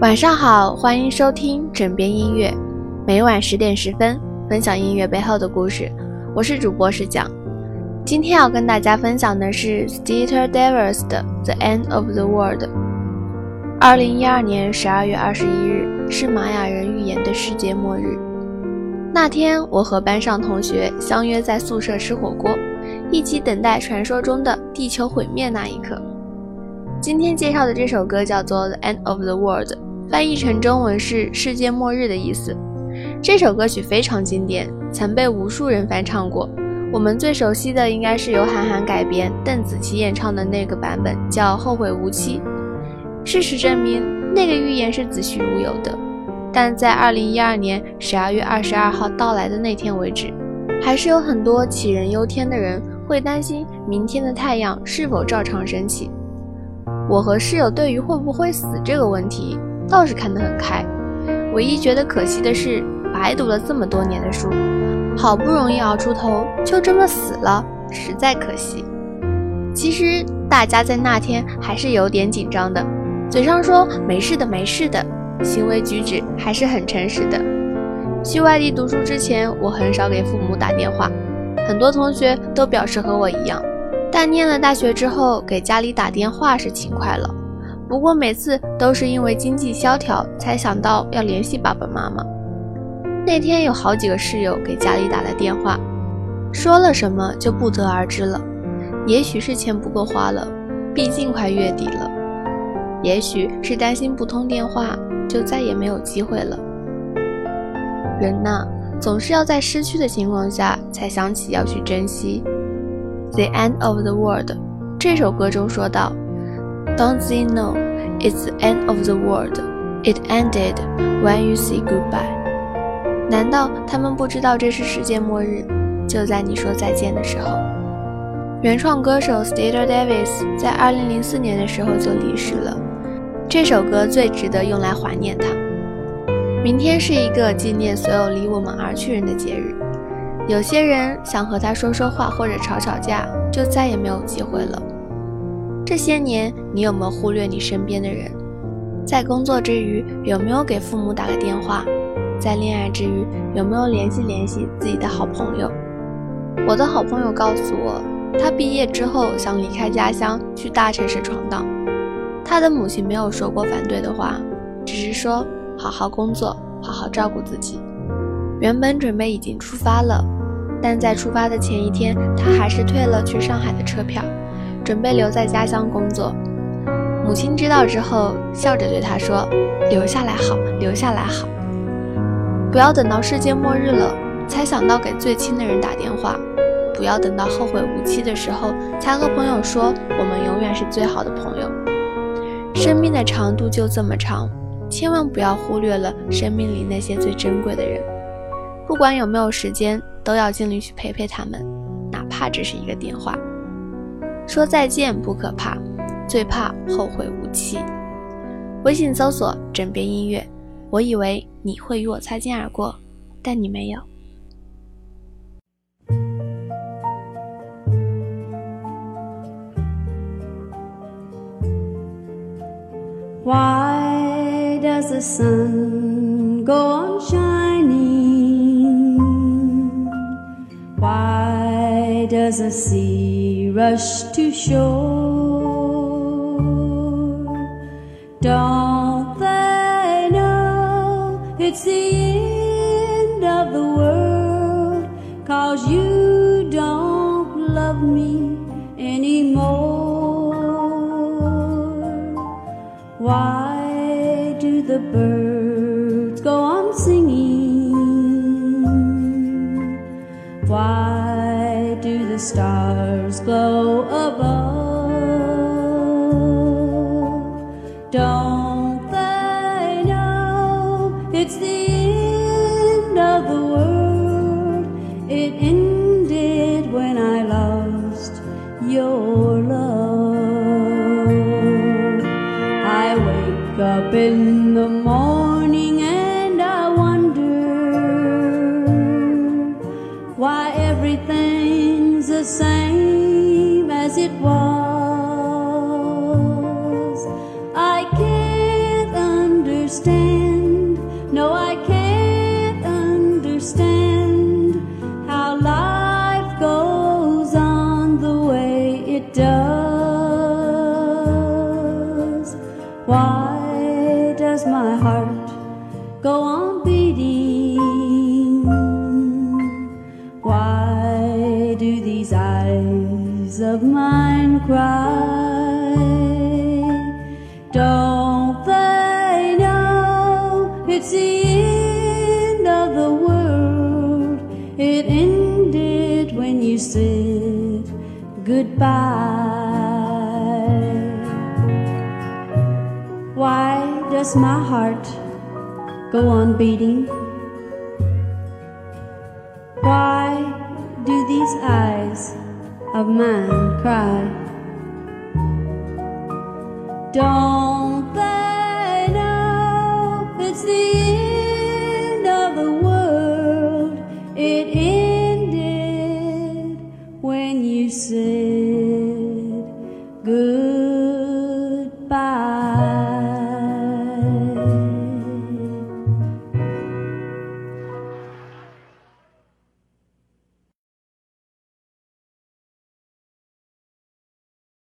晚上好，欢迎收听枕边音乐，每晚十点十分分享音乐背后的故事。我是主播石讲，今天要跟大家分享的是 Steter Davis 的《The End of the World》。二零一二年十二月二十一日是玛雅人预言的世界末日。那天，我和班上同学相约在宿舍吃火锅，一起等待传说中的地球毁灭那一刻。今天介绍的这首歌叫做《The End of the World》，翻译成中文是“世界末日”的意思。这首歌曲非常经典，曾被无数人翻唱过。我们最熟悉的应该是由韩寒改编、邓紫棋演唱的那个版本，叫《后会无期》。事实证明，那个预言是子虚乌有的。但在二零一二年十二月二十二号到来的那天为止，还是有很多杞人忧天的人会担心明天的太阳是否照常升起。我和室友对于会不会死这个问题倒是看得很开，唯一觉得可惜的是白读了这么多年的书，好不容易熬出头就这么死了，实在可惜。其实大家在那天还是有点紧张的，嘴上说没事的没事的，行为举止还是很诚实的。去外地读书之前，我很少给父母打电话，很多同学都表示和我一样。但念了大学之后，给家里打电话是勤快了，不过每次都是因为经济萧条才想到要联系爸爸妈妈。那天有好几个室友给家里打了电话，说了什么就不得而知了。也许是钱不够花了，毕竟快月底了；也许是担心不通电话就再也没有机会了。人呐，总是要在失去的情况下才想起要去珍惜。The end of the world，这首歌中说道：“Don't they know it's the end of the world? It ended when you say goodbye。”难道他们不知道这是世界末日，就在你说再见的时候？原创歌手 Stater Davis 在2004年的时候就离世了。这首歌最值得用来怀念他。明天是一个纪念所有离我们而去人的节日。有些人想和他说说话或者吵吵架，就再也没有机会了。这些年，你有没有忽略你身边的人？在工作之余，有没有给父母打个电话？在恋爱之余，有没有联系联系自己的好朋友？我的好朋友告诉我，他毕业之后想离开家乡去大城市闯荡。他的母亲没有说过反对的话，只是说好好工作，好好照顾自己。原本准备已经出发了。但在出发的前一天，他还是退了去上海的车票，准备留在家乡工作。母亲知道之后，笑着对他说：“留下来好，留下来好，不要等到世界末日了才想到给最亲的人打电话，不要等到后悔无期的时候才和朋友说我们永远是最好的朋友。生命的长度就这么长，千万不要忽略了生命里那些最珍贵的人。不管有没有时间。”都要尽力去陪陪他们，哪怕只是一个电话。说再见不可怕，最怕后会无期。微信搜索“枕边音乐”，我以为你会与我擦肩而过，但你没有。Why does the sun go on shining? Why does the sea rush to shore? Don't they know it's the end of the world? Cause you don't love me anymore. Why do the birds go on singing? Why? do the stars above? Don't they know it's the end of the world? It ended when I lost your love. I wake up in the morning and I wonder why everything's the same as it was. I can't understand. No, I can't understand how life goes on the way it does. Why does my heart go on of mine cry? Don't they know it's the end of the world? It ended when you said goodbye. Why does my heart go on beating? Why do these eyes of mine cry? Don't they know it's the end of the world? It ended when you said goodbye.